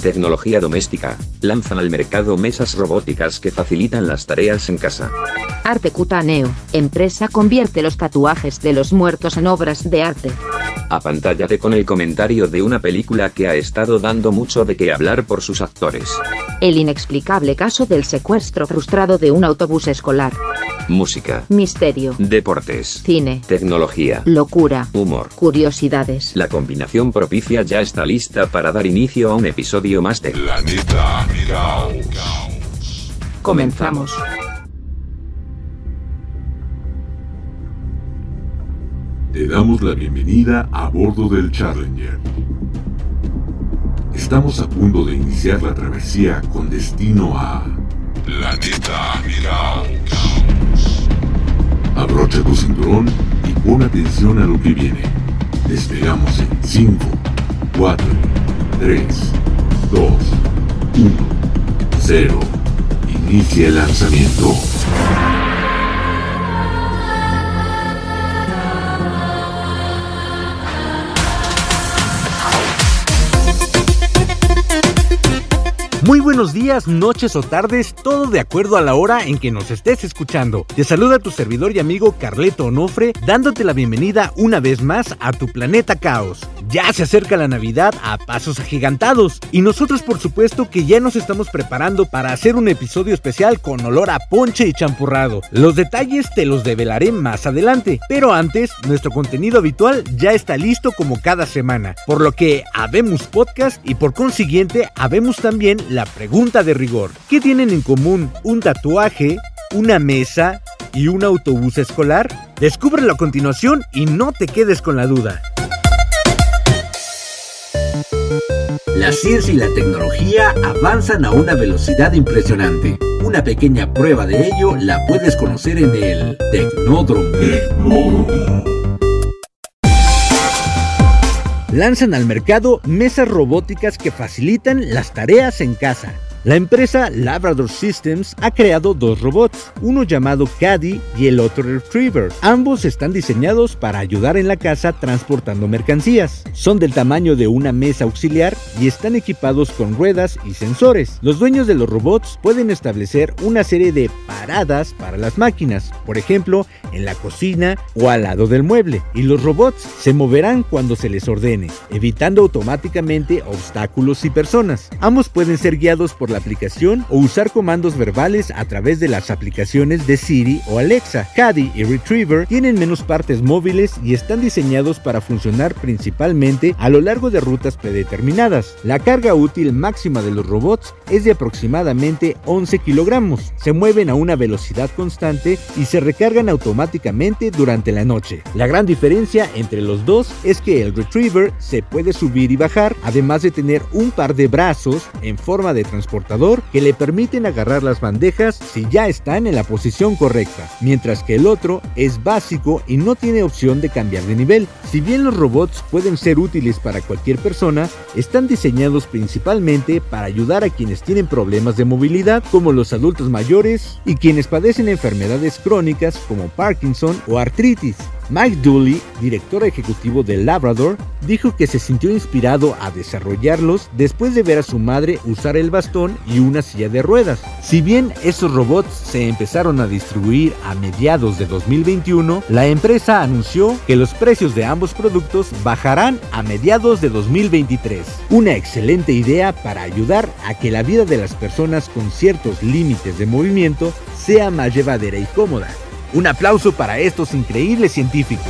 Tecnología doméstica. Lanzan al mercado mesas robóticas que facilitan las tareas en casa. Arte Cutaneo. Empresa convierte los tatuajes de los muertos en obras de arte. Apantállate con el comentario de una película que ha estado dando mucho de qué hablar por sus actores. El inexplicable caso del secuestro frustrado de un autobús escolar. Música. Misterio. Deportes. Cine. Tecnología. Locura. Humor. Curiosidades. La combinación propicia ya está lista para dar inicio a un episodio de Planeta Caos. Comenzamos. Te damos la bienvenida a bordo del Challenger. Estamos a punto de iniciar la travesía con destino a Planeta Caos. Abrocha tu cinturón y pon atención a lo que viene. Despegamos en 5, 4, 3, 2, 1, 0. Inicia el lanzamiento. Muy buenos días, noches o tardes, todo de acuerdo a la hora en que nos estés escuchando. Te saluda tu servidor y amigo Carleto Onofre, dándote la bienvenida una vez más a tu planeta Caos. Ya se acerca la Navidad a pasos agigantados y nosotros por supuesto que ya nos estamos preparando para hacer un episodio especial con olor a ponche y champurrado. Los detalles te los develaré más adelante, pero antes nuestro contenido habitual ya está listo como cada semana, por lo que habemos podcast y por consiguiente habemos también la pregunta de rigor. ¿Qué tienen en común un tatuaje, una mesa y un autobús escolar? Descúbrelo a continuación y no te quedes con la duda. La ciencia y la tecnología avanzan a una velocidad impresionante. Una pequeña prueba de ello la puedes conocer en el Tecnódromo. Lanzan al mercado mesas robóticas que facilitan las tareas en casa. La empresa Labrador Systems ha creado dos robots, uno llamado Caddy y el otro Retriever. Ambos están diseñados para ayudar en la casa transportando mercancías. Son del tamaño de una mesa auxiliar y están equipados con ruedas y sensores. Los dueños de los robots pueden establecer una serie de paradas para las máquinas, por ejemplo, en la cocina o al lado del mueble, y los robots se moverán cuando se les ordene, evitando automáticamente obstáculos y personas. Ambos pueden ser guiados por la aplicación o usar comandos verbales a través de las aplicaciones de Siri o Alexa. Caddy y Retriever tienen menos partes móviles y están diseñados para funcionar principalmente a lo largo de rutas predeterminadas. La carga útil máxima de los robots es de aproximadamente 11 kilogramos. Se mueven a una velocidad constante y se recargan automáticamente durante la noche. La gran diferencia entre los dos es que el Retriever se puede subir y bajar, además de tener un par de brazos en forma de que le permiten agarrar las bandejas si ya están en la posición correcta, mientras que el otro es básico y no tiene opción de cambiar de nivel. Si bien los robots pueden ser útiles para cualquier persona, están diseñados principalmente para ayudar a quienes tienen problemas de movilidad como los adultos mayores y quienes padecen enfermedades crónicas como Parkinson o artritis. Mike Dooley, director ejecutivo de Labrador, dijo que se sintió inspirado a desarrollarlos después de ver a su madre usar el bastón y una silla de ruedas. Si bien esos robots se empezaron a distribuir a mediados de 2021, la empresa anunció que los precios de ambos productos bajarán a mediados de 2023. Una excelente idea para ayudar a que la vida de las personas con ciertos límites de movimiento sea más llevadera y cómoda. Un aplauso para estos increíbles científicos.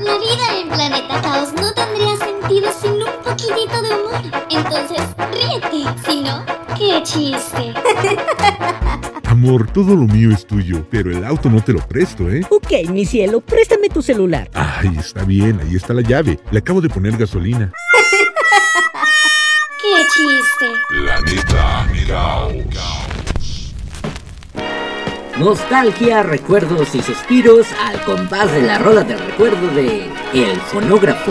La vida en Planeta Caos no tendría sentido sin un poquitito de humor. Entonces, ríete. Si no, qué chiste. Amor, todo lo mío es tuyo, pero el auto no te lo presto, ¿eh? Ok, mi cielo, préstame tu celular. Ay, está bien, ahí está la llave. Le acabo de poner gasolina. ¡Qué chiste! Planeta Caos. Nostalgia, recuerdos y suspiros al compás de la rola del recuerdo de El Fonógrafo.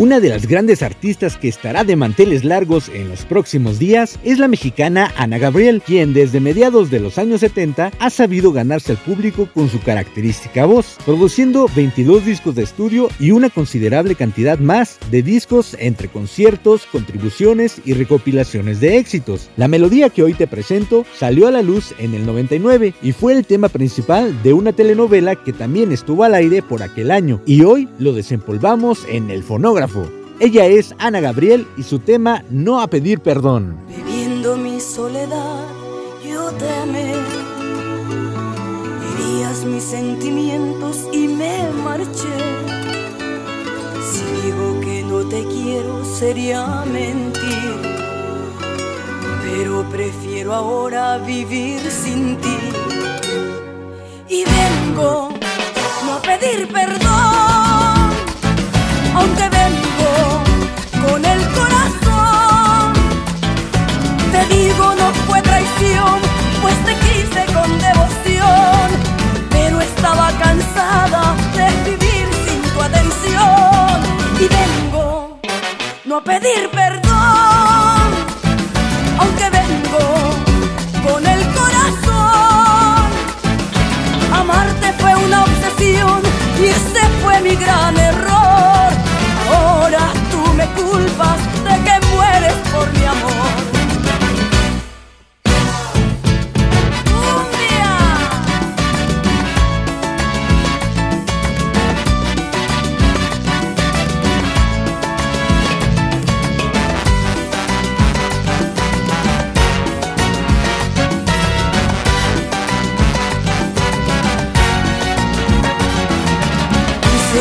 Una de las grandes artistas que estará de manteles largos en los próximos días es la mexicana Ana Gabriel, quien desde mediados de los años 70 ha sabido ganarse al público con su característica voz, produciendo 22 discos de estudio y una considerable cantidad más de discos entre conciertos, contribuciones y recopilaciones de éxitos. La melodía que hoy te presento salió a la luz en el 99 y fue el tema principal de una telenovela que también estuvo al aire por aquel año y hoy lo desempolvamos en el fonógrafo. Ella es Ana Gabriel y su tema No a pedir perdón. Viviendo mi soledad, yo te amé. Herías mis sentimientos y me marché. Si digo que no te quiero, sería mentir. Pero prefiero ahora vivir sin ti. Y vengo no a pedir perdón,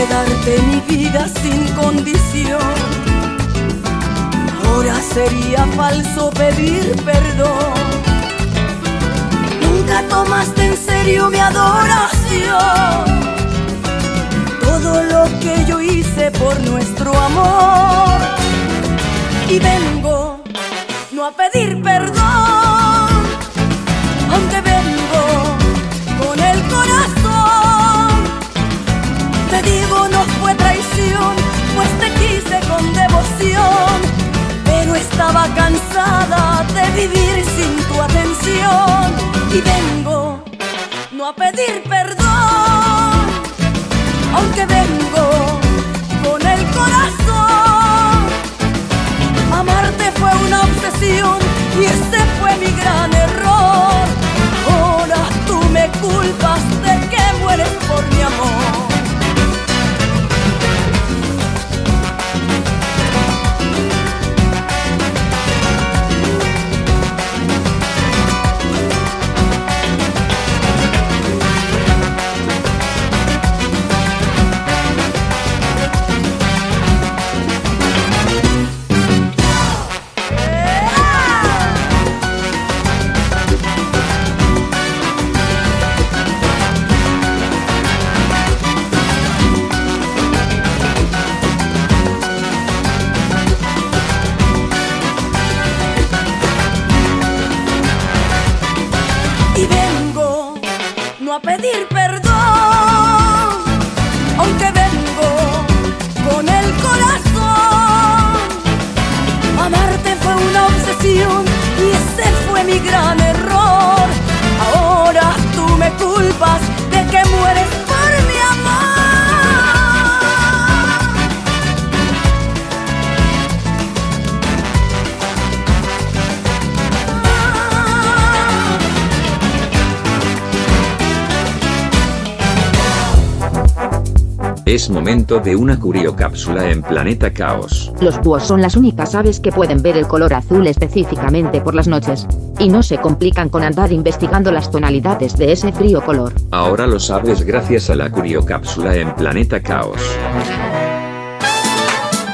Darte mi vida sin condición. Ahora sería falso pedir perdón. Nunca tomaste en serio mi adoración. Todo lo que yo hice por nuestro amor. Y vengo no a pedir perdón, estaba cansada de vivir sin tu atención. Y vengo no a pedir perdón, aunque vengo con el corazón. Amarte fue una obsesión y ese fue mi gran error. Ahora tú me culpas de que mueres por mi amor. Es momento de una curiocápsula en Planeta Caos. Los búhos son las únicas aves que pueden ver el color azul específicamente por las noches. Y no se complican con andar investigando las tonalidades de ese frío color. Ahora lo sabes gracias a la curiocápsula en Planeta Caos.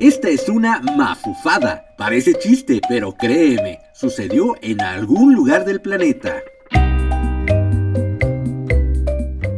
Esta es una mafufada. Parece chiste, pero créeme, sucedió en algún lugar del planeta.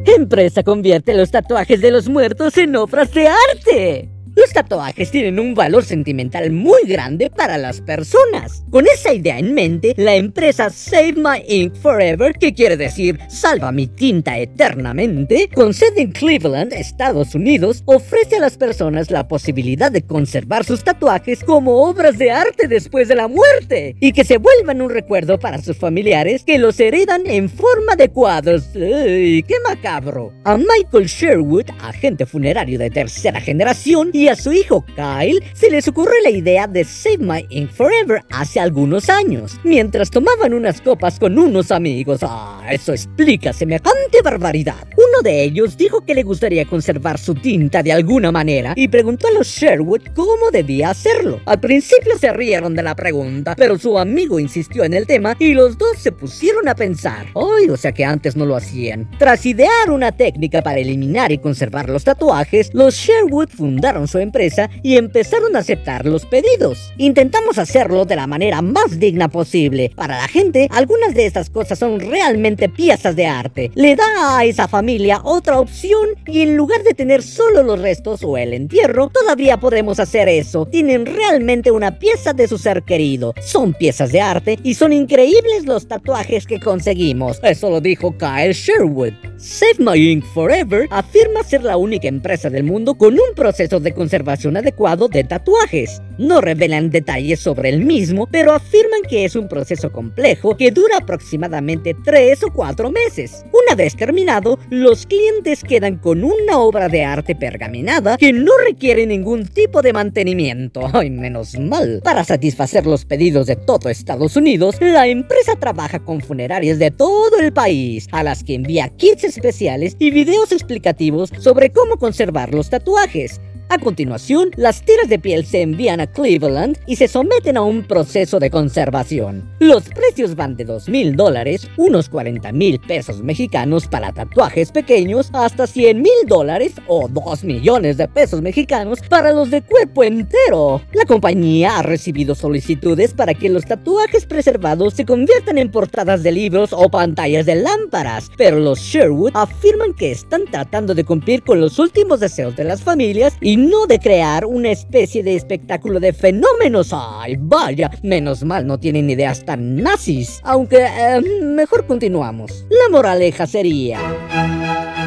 Empresa convierte los tatuajes de los muertos en obras de arte. Los tatuajes tienen un valor sentimental muy grande para las personas. Con esa idea en mente, la empresa Save My Ink Forever, que quiere decir Salva mi tinta eternamente, con sede en Cleveland, Estados Unidos, ofrece a las personas la posibilidad de conservar sus tatuajes como obras de arte después de la muerte y que se vuelvan un recuerdo para sus familiares que los heredan en forma de cuadros. ¡Ay, qué macabro! A Michael Sherwood, agente funerario de tercera generación, y a su hijo Kyle se les ocurre la idea de Save My Ink Forever hace algunos años, mientras tomaban unas copas con unos amigos. Ah, eso explica semejante barbaridad. Uno de ellos dijo que le gustaría conservar su tinta de alguna manera y preguntó a los Sherwood cómo debía hacerlo. Al principio se rieron de la pregunta, pero su amigo insistió en el tema y los dos se pusieron a pensar. Ay, o sea que antes no lo hacían. Tras idear una técnica para eliminar y conservar los tatuajes, los Sherwood fundaron su empresa y empezaron a aceptar los pedidos. Intentamos hacerlo de la manera más digna posible. Para la gente, algunas de estas cosas son realmente piezas de arte. Le da a esa familia otra opción y en lugar de tener solo los restos o el entierro, todavía podemos hacer eso. Tienen realmente una pieza de su ser querido. Son piezas de arte y son increíbles los tatuajes que conseguimos. Eso lo dijo Kyle Sherwood. Save My Ink Forever afirma ser la única empresa del mundo con un proceso de conservación adecuado de tatuajes. No revelan detalles sobre el mismo, pero afirman que es un proceso complejo que dura aproximadamente 3 o 4 meses. Una vez terminado, los clientes quedan con una obra de arte pergaminada que no requiere ningún tipo de mantenimiento. Ay, menos mal. Para satisfacer los pedidos de todo Estados Unidos, la empresa trabaja con funerarias de todo el país, a las que envía kits especiales y videos explicativos sobre cómo conservar los tatuajes. A continuación, las tiras de piel se envían a Cleveland y se someten a un proceso de conservación. Los precios van de 2 mil dólares, unos 40 mil pesos mexicanos para tatuajes pequeños, hasta 100 mil dólares o 2 millones de pesos mexicanos para los de cuerpo entero. La compañía ha recibido solicitudes para que los tatuajes preservados se conviertan en portadas de libros o pantallas de lámparas, pero los Sherwood afirman que están tratando de cumplir con los últimos deseos de las familias y no de crear una especie de espectáculo de fenómenos. Ay, vaya, menos mal no tienen ideas tan nazis. Aunque, eh, mejor continuamos. La moraleja sería...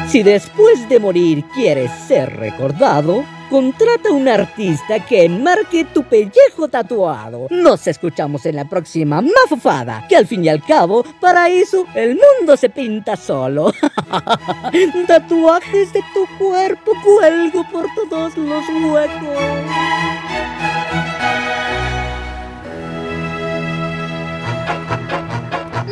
Si después de morir quieres ser recordado, contrata un artista que enmarque tu pellejo tatuado. Nos escuchamos en la próxima mafufada, que al fin y al cabo, para eso el mundo se pinta solo. Tatuajes de tu cuerpo cuelgo por todos los huecos.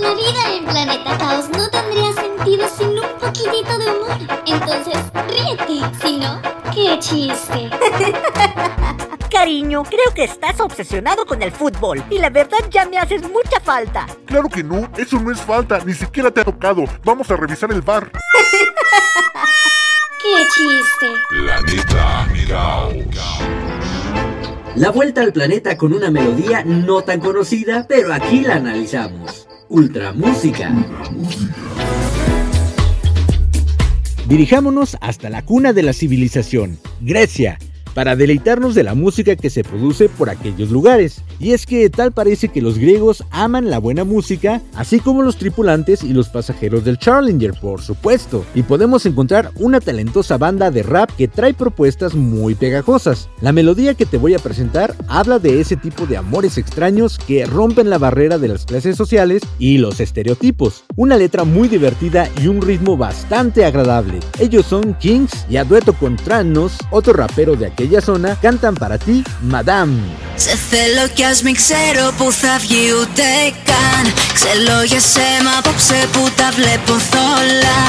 La vida en Planeta Caos no tendría sentido sin un poquitito de humor. Entonces, ríete. Si no, qué chiste. Cariño, creo que estás obsesionado con el fútbol y la verdad ya me haces mucha falta. Claro que no, eso no es falta, ni siquiera te ha tocado. Vamos a revisar el bar. ¡Qué chiste! Planeta Caos. La vuelta al planeta con una melodía no tan conocida, pero aquí la analizamos. Ultra Música. Dirijámonos hasta la cuna de la civilización, Grecia, para deleitarnos de la música que se produce por aquellos lugares. Y es que tal parece que los griegos aman la buena música, así como los tripulantes y los pasajeros del Challenger, por supuesto. Y podemos encontrar una talentosa banda de rap que trae propuestas muy pegajosas. La melodía que te voy a presentar habla de ese tipo de amores extraños que rompen la barrera de las clases sociales y los estereotipos. Una letra muy divertida y un ritmo bastante agradable. Ellos son Kings y a dueto con Tranos, otro rapero de aquel aquella zona cantan para ti Madame. Σε θέλω κι ας μην ξέρω που θα βγει ούτε καν. Ξελόγιασέ μ' απόψε που τα βλέπω θόλα.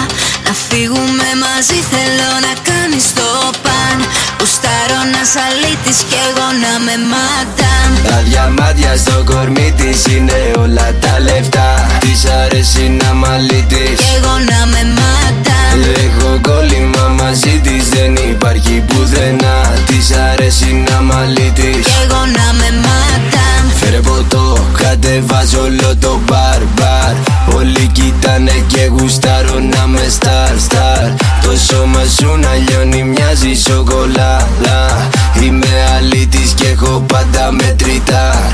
Να φύγουμε μαζί θέλω να κάνεις το παν Γουστάρω να σαλίτης κι εγώ να με μαντάμ Τα διαμάτια στο κορμί της είναι όλα τα λεφτά. Της αρέσει να μαλίτης Κι εγώ να με μαντάμ Έχω κόλλημα μαζί της δεν υπάρχει πουθενά. Της αρέσει να μαλίτης Κι εγώ να με μαντάμ Φέρε ποτό, κατεβάζω όλο το μπαρ μπαρ Όλοι κοιτάνε και γουστάρω να με στάρ στάρ Το σώμα σου να λιώνει μοιάζει σοκολάτα Είμαι αλήτης και έχω πάντα μετρητά.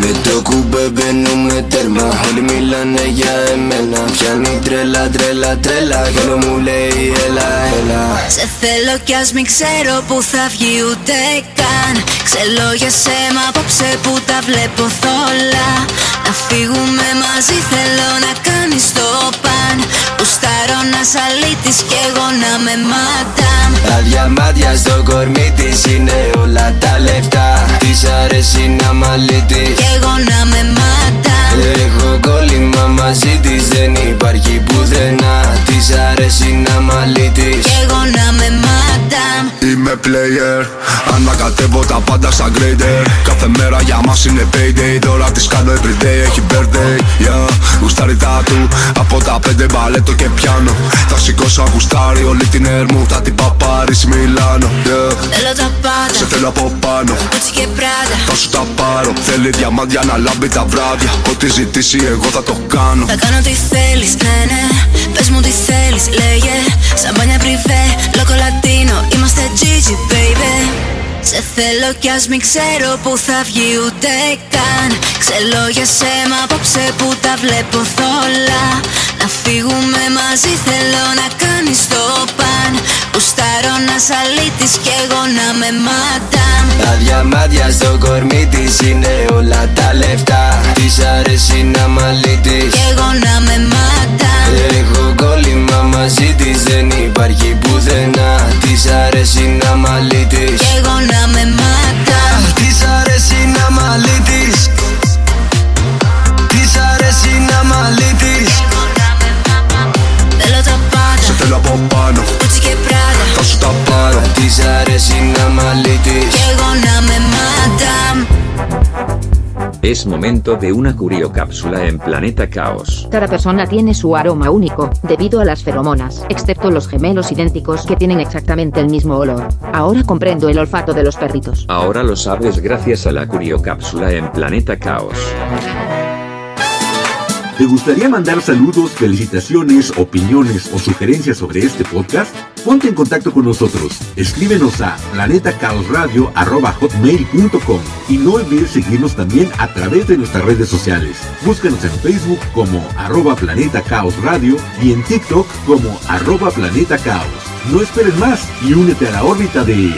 Με το κουμπέ μπαίνουμε τέρμα. Όλοι μιλάνε για εμένα. Πιάνει τρέλα τρέλα τρέλα. Κι όλο μου λέει έλα έλα. Σε θέλω κι ας μην ξέρω που θα βγει ούτε καν. Ξελόγιασέ μ' απόψε που τα βλέπω θόλα Να φύγουμε μαζί θέλω να κάνεις το παν. Γουστάρω να σαλίτης κι εγώ να με μαντάμ Τα διαμάτια στο κορμί της είναι όλα τα λεφτά. Της αρέσει να μαλίτης Κι εγώ να με μαντάμ Έχω κόλλημα μαζί της δεν υπάρχει πουθενά. Της αρέσει να μαλίτης Κι εγώ να με μαντάμ Είμαι player. Ανακατεύω τα πάντα σαν grader. Κάθε μέρα για μας είναι payday. Τώρα τις κάνω everyday. Έχει birthday Yeah, γουστάρι τα του. Από τα πέντε μπαλέτο και πιάνω Θα σηκώσω αν γουστάρει όλη την έρμου Θα την παπάρεις Μιλάνο Yeah, Θέλω τα πάντα. Σε θέλω από πάνω. Gucci και Prada. Θα σου τα πάρω. Θέλει διαμάντια να λάμπει τα βράδια. Ό,τι ζητήσει εγώ θα το κάνω. Θα κάνω τι θέλεις, ναι ναι. Πες μου τι θέλεις, λέγε. Σαν μπάνια πριβέ, λόκο λατίνο Είμαστε Gigi, baby Σε θέλω κι ας μην ξέρω που θα βγει ούτε καν. Ξελόγιασέ μ' απόψε που τα βλέπω θόλα. Να φύγουμε μαζί θέλω να κάνεις το παν. Γουστάρω να σαλίτης κι εγώ να με μαντάμ. Τα διαμάτια στο κορμί της είναι όλα τα λεφτά. Της αρέσει να μαλίτης Κι εγώ να με μαντάμ. Έχω κόλλημα μαζί της δεν υπάρχει πουθενά. Της αρέσει να μαλίτης Κι εγώ να με μαντάμ Της αρέσει να μαλίτης. Της αρέσει να μαλίτης. Θέλω τα πάντα. Σε θέλω από πάνω. Gucci και Prada Θα σου τα πάρω. Της αρέσει να μαλίτης Es momento de una curiocápsula en Planeta Caos. Cada persona tiene su aroma único, debido a las feromonas, excepto los gemelos idénticos que tienen exactamente el mismo olor. Ahora comprendo el olfato de los perritos. Ahora lo sabes gracias a la curiocápsula en Planeta Caos. ¿Te gustaría mandar saludos, felicitaciones, opiniones o sugerencias sobre este podcast? Ponte en contacto con nosotros. Escríbenos a planetacaosradio.com y no olvides seguirnos también a través de nuestras redes sociales. Búscanos en Facebook como arroba Planeta Caos Radio y en TikTok como arroba Planeta Caos. No esperes más y únete a la órbita de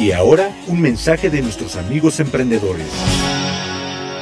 Y ahora, un mensaje de nuestros amigos emprendedores.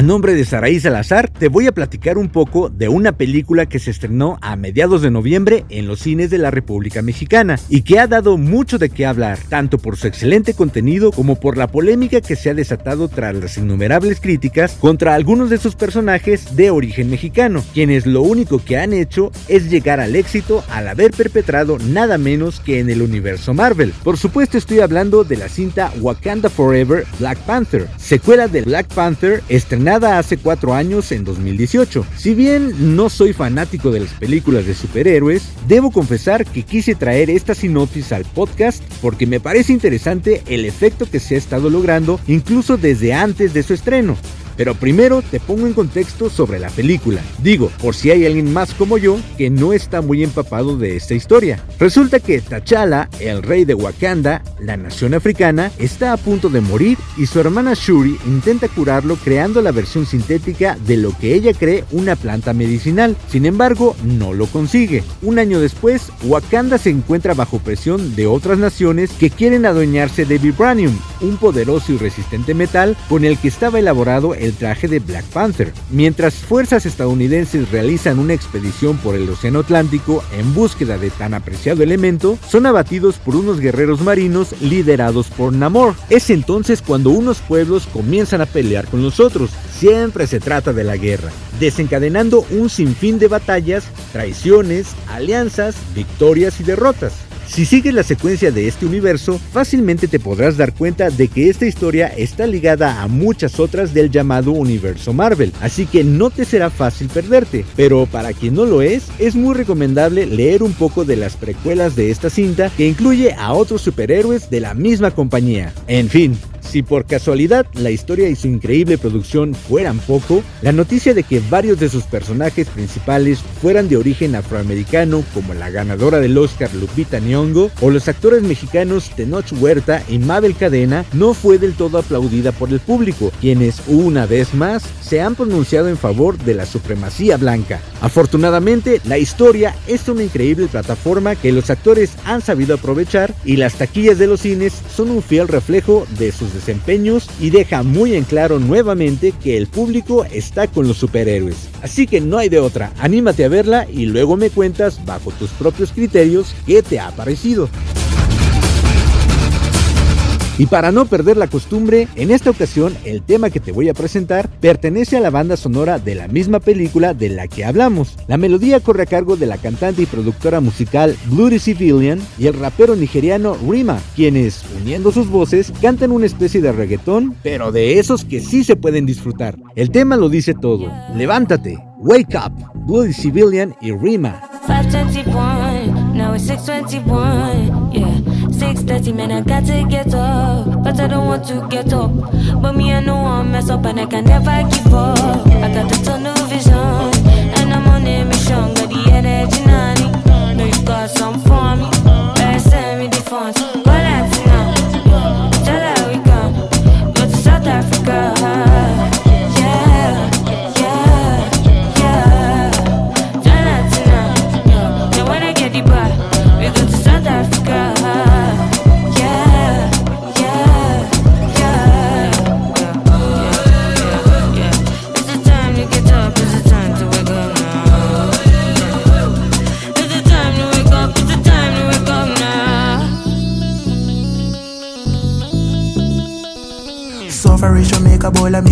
A nombre de Saraí Salazar, te voy a platicar un poco de una película que se estrenó a mediados de noviembre en los cines de la República Mexicana y que ha dado mucho de qué hablar, tanto por su excelente contenido como por la polémica que se ha desatado tras las innumerables críticas contra algunos de sus personajes de origen mexicano, quienes lo único que han hecho es llegar al éxito al haber perpetrado nada menos que en el universo Marvel. Por supuesto estoy hablando de la cinta Wakanda Forever Black Panther, secuela de Black Panther estrenada estrenada hace cuatro años en 2018. Si bien no soy fanático de las películas de superhéroes, debo confesar que quise traer esta sinopsis al podcast porque me parece interesante el efecto que se ha estado logrando incluso desde antes de su estreno. Pero primero te pongo en contexto sobre la película. Digo, por si hay alguien más como yo que no está muy empapado de esta historia. Resulta que T'Challa, el rey de Wakanda, la nación africana, está a punto de morir y su hermana Shuri intenta curarlo creando la versión sintética de lo que ella cree una planta medicinal. Sin embargo, no lo consigue. Un año después, Wakanda se encuentra bajo presión de otras naciones que quieren adueñarse de Vibranium, un poderoso y resistente metal con el que estaba elaborado el traje de Black Panther. Mientras fuerzas estadounidenses realizan una expedición por el Océano Atlántico en búsqueda de tan apreciado elemento, son abatidos por unos guerreros marinos liderados por Namor. Es entonces cuando unos pueblos comienzan a pelear con los otros. Siempre se trata de la guerra, desencadenando un sinfín de batallas, traiciones, alianzas, victorias y derrotas. Si sigues la secuencia de este universo, fácilmente te podrás dar cuenta de que esta historia está ligada a muchas otras del llamado universo Marvel, así que no te será fácil perderte, pero para quien no lo es, es muy recomendable leer un poco de las precuelas de esta cinta que incluye a otros superhéroes de la misma compañía. En fin, si por casualidad la historia y su increíble producción fueran poco, la noticia de que varios de sus personajes principales fueran de origen afroamericano, como la ganadora del Oscar Lupita Nyong'o o los actores mexicanos Tenoch Huerta y Mabel Cadena, no fue del todo aplaudida por el público, quienes una vez más se han pronunciado en favor de la supremacía blanca. Afortunadamente, la historia es una increíble plataforma que los actores han sabido aprovechar y las taquillas de los cines son un fiel reflejo de sus desempeños y deja muy en claro nuevamente que el público está con los superhéroes. Así que no hay de otra, anímate a verla y luego me cuentas bajo tus propios criterios qué te ha parecido. Y para no perder la costumbre, en esta ocasión el tema que te voy a presentar pertenece a la banda sonora de la misma película de la que hablamos. La melodía corre a cargo de la cantante y productora musical Bloody Civilian y el rapero nigeriano Rima, quienes, uniendo sus voces, cantan una especie de reggaetón, pero de esos que sí se pueden disfrutar. El tema lo dice todo. Levántate, wake up, Bloody Civilian y Rima. 521, now it's 621, yeah. 630, man, I got to get up. But I don't want to get up. But me, I know I'm mess up and I can never give up. I got the tunnel vision And I'm on a mission. Got the energy, nanny Know you got some for me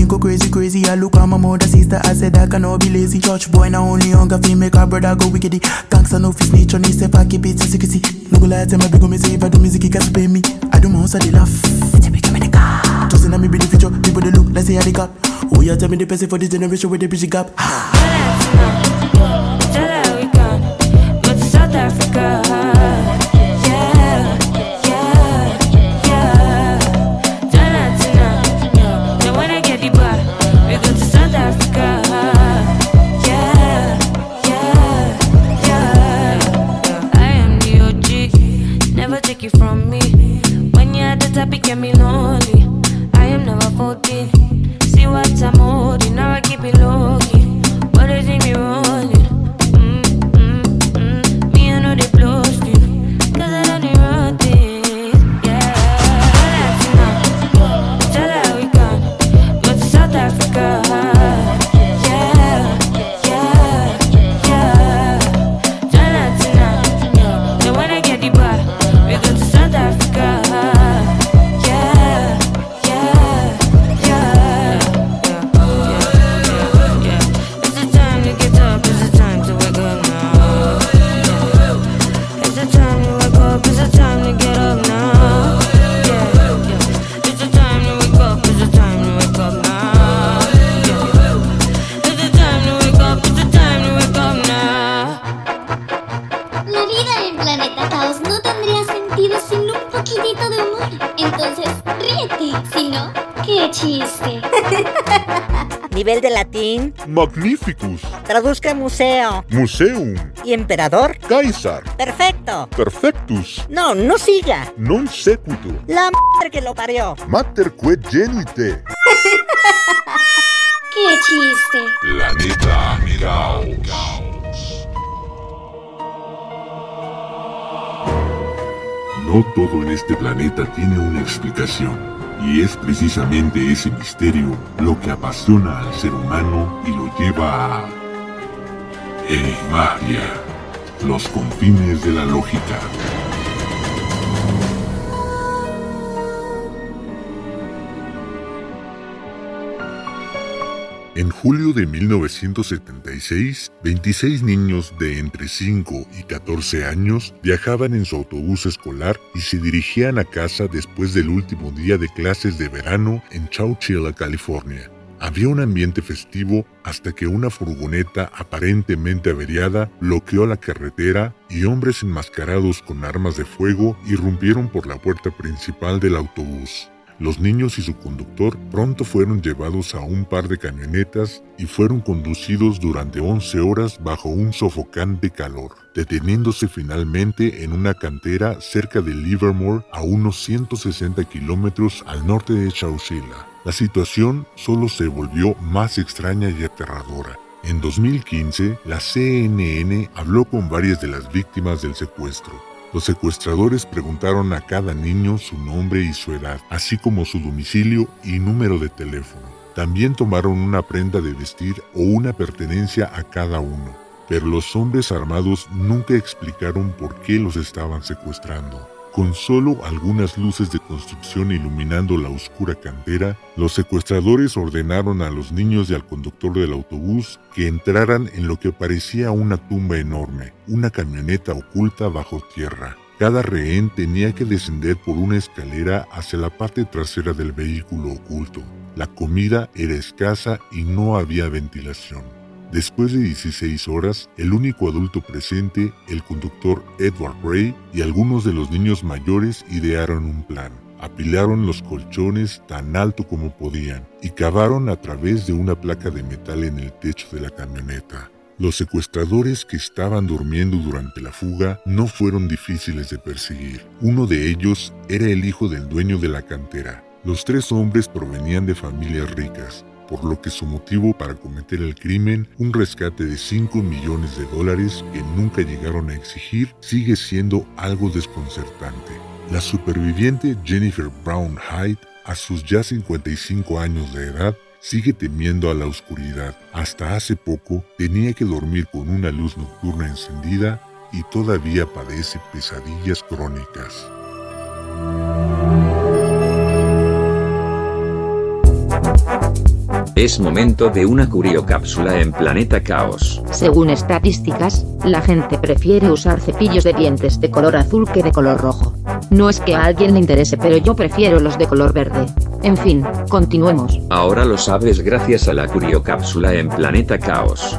go crazy, crazy. I look at my mother, sister, I said I cannot be lazy. Church boy, now only hunger feel make a brother go wickedy. Gangsta no fit on his step, I keep it secrecy. No go lie, tell my big me say if I do music, he got pay me. I do my own, I they laugh. Me come in the car. Just in me be the future, people they look, let's see how they got. Oh yeah, tell me the person for this generation with the bridge gap. Tell her we go to South Africa. Nivel de latín. Magnificus. Traduzca museo. Museum. ¿Y emperador? Caesar. Perfecto. Perfectus. No, no siga. Non sequitur. La madre que lo parió. Mater quod genite. ¡Qué chiste! Planeta Caos. No todo en este planeta tiene una explicación. Y es precisamente ese misterio lo que apasiona al ser humano y lo lleva a... Enigmatia. Los confines de la lógica. En julio de 1976, 26 niños de entre 5 y 14 años viajaban en su autobús escolar y se dirigían a casa después del último día de clases de verano en Chowchilla, California. Había un ambiente festivo hasta que una furgoneta aparentemente averiada bloqueó la carretera y hombres enmascarados con armas de fuego irrumpieron por la puerta principal del autobús. Los niños y su conductor pronto fueron llevados a un par de camionetas y fueron conducidos durante 11 horas bajo un sofocante calor, deteniéndose finalmente en una cantera cerca de Livermore a unos 160 kilómetros al norte de Chowchilla. La situación solo se volvió más extraña y aterradora. En 2015, la CNN habló con varias de las víctimas del secuestro. Los secuestradores preguntaron a cada niño su nombre y su edad, así como su domicilio y número de teléfono. También tomaron una prenda de vestir o una pertenencia a cada uno, pero los hombres armados nunca explicaron por qué los estaban secuestrando. Con solo algunas luces de construcción iluminando la oscura cantera, los secuestradores ordenaron a los niños y al conductor del autobús que entraran en lo que parecía una tumba enorme, una camioneta oculta bajo tierra. Cada rehén tenía que descender por una escalera hacia la parte trasera del vehículo oculto. La comida era escasa y no había ventilación. Después de 16 horas, el único adulto presente, el conductor Edward Bray y algunos de los niños mayores idearon un plan. Apilaron los colchones tan alto como podían y cavaron a través de una placa de metal en el techo de la camioneta. Los secuestradores que estaban durmiendo durante la fuga no fueron difíciles de perseguir. Uno de ellos era el hijo del dueño de la cantera. Los tres hombres provenían de familias ricas por lo que su motivo para cometer el crimen, un rescate de 5 millones de dólares que nunca llegaron a exigir, sigue siendo algo desconcertante. La superviviente Jennifer Brown Hyde, a sus ya 55 años de edad, sigue temiendo a la oscuridad. Hasta hace poco tenía que dormir con una luz nocturna encendida y todavía padece pesadillas crónicas. Es momento de una curiocápsula en Planeta Caos. Según estadísticas, la gente prefiere usar cepillos de dientes de color azul que de color rojo. No es que a alguien le interese, pero yo prefiero los de color verde. En fin, continuemos. Ahora lo sabes gracias a la curiocápsula en Planeta Caos.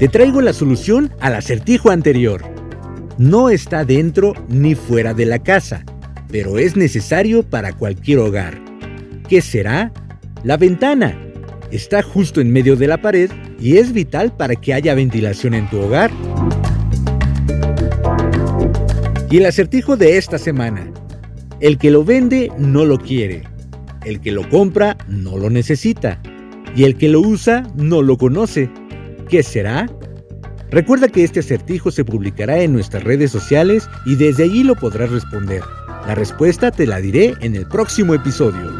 Te traigo la solución al acertijo anterior. No está dentro ni fuera de la casa, pero es necesario para cualquier hogar. ¿Qué será? La ventana. Está justo en medio de la pared y es vital para que haya ventilación en tu hogar. Y el acertijo de esta semana. El que lo vende no lo quiere. El que lo compra no lo necesita. Y el que lo usa no lo conoce. ¿Qué será? Recuerda que este acertijo se publicará en nuestras redes sociales y desde allí lo podrás responder. La respuesta te la diré en el próximo episodio.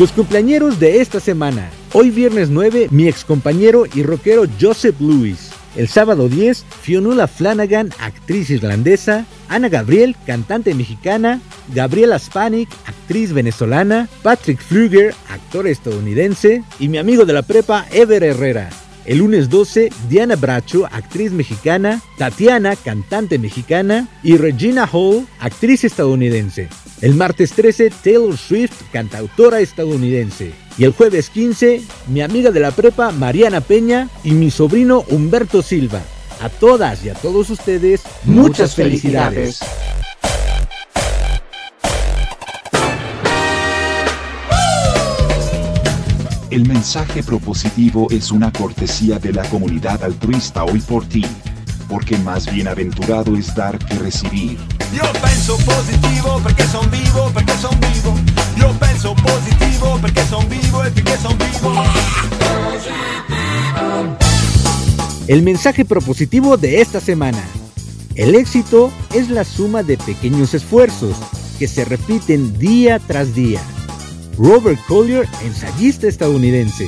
Los cumpleañeros de esta semana. Hoy viernes 9, mi excompañero y rockero Joseph Lewis. El sábado 10, Fionnuala Flanagan, actriz irlandesa. Ana Gabriel, cantante mexicana, Gabriela Spanik, actriz venezolana, Patrick Fluger, actor estadounidense, y mi amigo de la prepa, Ever Herrera. El lunes 12, Diana Bracho, actriz mexicana, Tatiana, cantante mexicana, y Regina Hall, actriz estadounidense. El martes 13, Taylor Swift, cantautora estadounidense. Y el jueves 15, mi amiga de la prepa, Mariana Peña, y mi sobrino Humberto Silva. A todas y a todos ustedes, muchas, felicidades. El mensaje propositivo es una cortesía de la comunidad altruista hoy por ti. Porque más bienaventurado es dar que recibir. Io penso positivo perché son vivo, perché son vivo. Io penso positivo perché son vivo e perché son vivo. El mensaje propositivo de esta semana. El éxito es la suma de pequeños esfuerzos que se repiten día tras día. Robert Collier, ensayista estadounidense.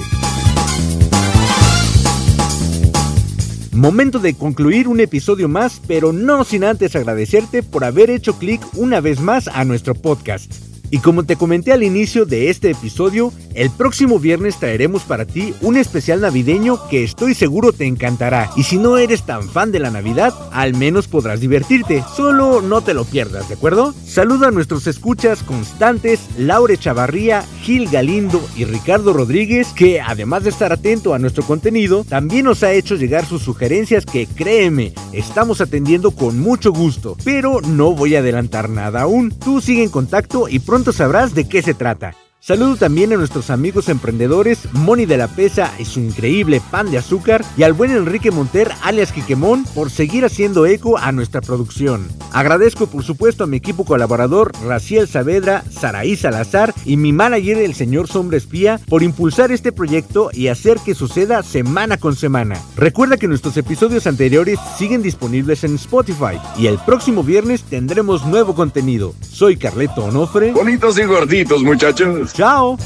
Momento de concluir un episodio más, pero no sin antes agradecerte por haber hecho clic una vez más a nuestro podcast. Y como te comenté al inicio de este episodio, el próximo viernes traeremos para ti un especial navideño que estoy seguro te encantará. Y si no eres tan fan de la Navidad, al menos podrás divertirte. Solo no te lo pierdas, ¿de acuerdo? Saluda a nuestros escuchas constantes, Laure Chavarría, Gil Galindo y Ricardo Rodríguez, que además de estar atento a nuestro contenido, también nos ha hecho llegar sus sugerencias que créeme, estamos atendiendo con mucho gusto. Pero no voy a adelantar nada aún. Tú sigue en contacto y pronto sabrás de qué se trata. Saludo también a nuestros amigos emprendedores Moni de la Pesa y su increíble pan de azúcar y al buen Enrique Monter alias Quiquemón por seguir haciendo eco a nuestra producción. Agradezco por supuesto a mi equipo colaborador Raciel Saavedra, Saraí Salazar y mi manager el señor Sombra Espía por impulsar este proyecto y hacer que suceda semana con semana. Recuerda que nuestros episodios anteriores siguen disponibles en Spotify y el próximo viernes tendremos nuevo contenido. Soy Carleto Onofre. Bonitos y gorditos muchachos. Chao.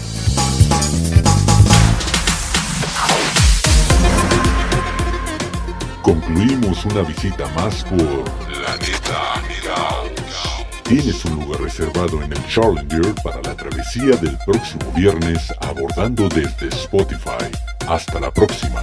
Concluimos una visita más por Planeta Caos. Tienes un lugar reservado en el Challenger para la travesía del próximo viernes abordando desde Spotify. Hasta la próxima.